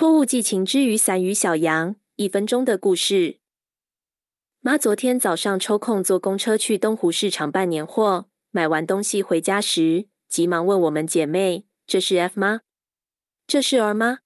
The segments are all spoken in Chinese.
托物寄情之于伞与小羊，一分钟的故事。妈昨天早上抽空坐公车去东湖市场办年货，买完东西回家时，急忙问我们姐妹：“这是 F 吗？这是 R 吗？”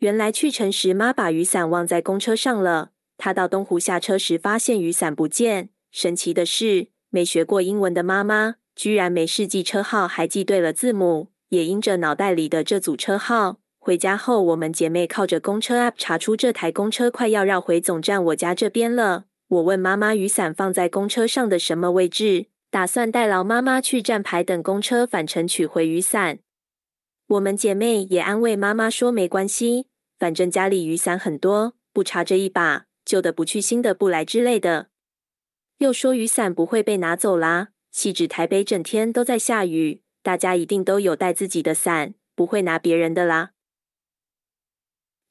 原来去程时妈把雨伞忘在公车上了。她到东湖下车时发现雨伞不见。神奇的是，没学过英文的妈妈居然没事记车号，还记对了字母，也因着脑袋里的这组车号。回家后，我们姐妹靠着公车 App 查出这台公车快要绕回总站我家这边了。我问妈妈雨伞放在公车上的什么位置，打算代劳妈妈去站牌等公车返程取回雨伞。我们姐妹也安慰妈妈说没关系，反正家里雨伞很多，不差这一把，旧的不去，新的不来之类的。又说雨伞不会被拿走啦，细指台北整天都在下雨，大家一定都有带自己的伞，不会拿别人的啦。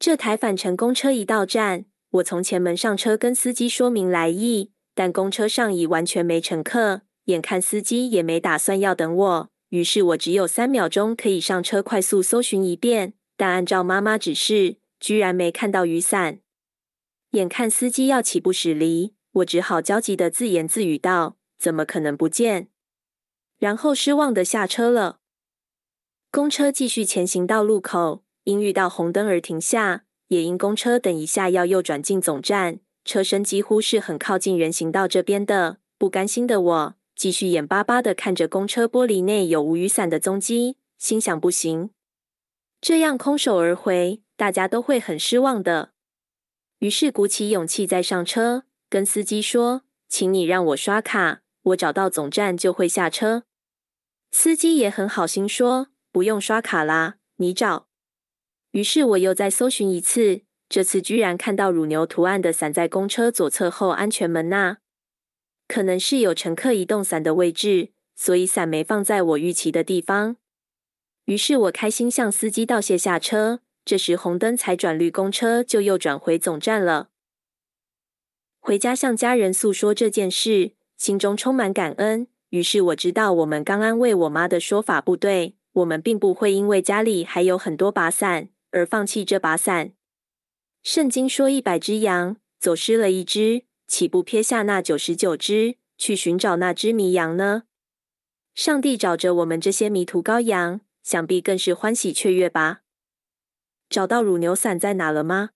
这台返程公车一到站，我从前门上车，跟司机说明来意，但公车上已完全没乘客，眼看司机也没打算要等我，于是我只有三秒钟可以上车，快速搜寻一遍。但按照妈妈指示，居然没看到雨伞。眼看司机要起步驶离，我只好焦急的自言自语道：“怎么可能不见？”然后失望的下车了。公车继续前行到路口。因遇到红灯而停下，也因公车等一下要右转进总站，车身几乎是很靠近人行道这边的。不甘心的我，继续眼巴巴的看着公车玻璃内有无雨伞的踪迹，心想不行，这样空手而回，大家都会很失望的。于是鼓起勇气再上车，跟司机说：“请你让我刷卡，我找到总站就会下车。”司机也很好心说：“不用刷卡啦，你找。”于是我又再搜寻一次，这次居然看到乳牛图案的伞在公车左侧后安全门那，可能是有乘客移动伞的位置，所以伞没放在我预期的地方。于是我开心向司机道谢下车，这时红灯才转绿，公车就又转回总站了。回家向家人诉说这件事，心中充满感恩。于是我知道我们刚安慰我妈的说法不对，我们并不会因为家里还有很多把伞。而放弃这把伞。圣经说，一百只羊走失了一只，岂不撇下那九十九只去寻找那只迷羊呢？上帝找着我们这些迷途羔羊，想必更是欢喜雀跃吧？找到乳牛伞在哪了吗？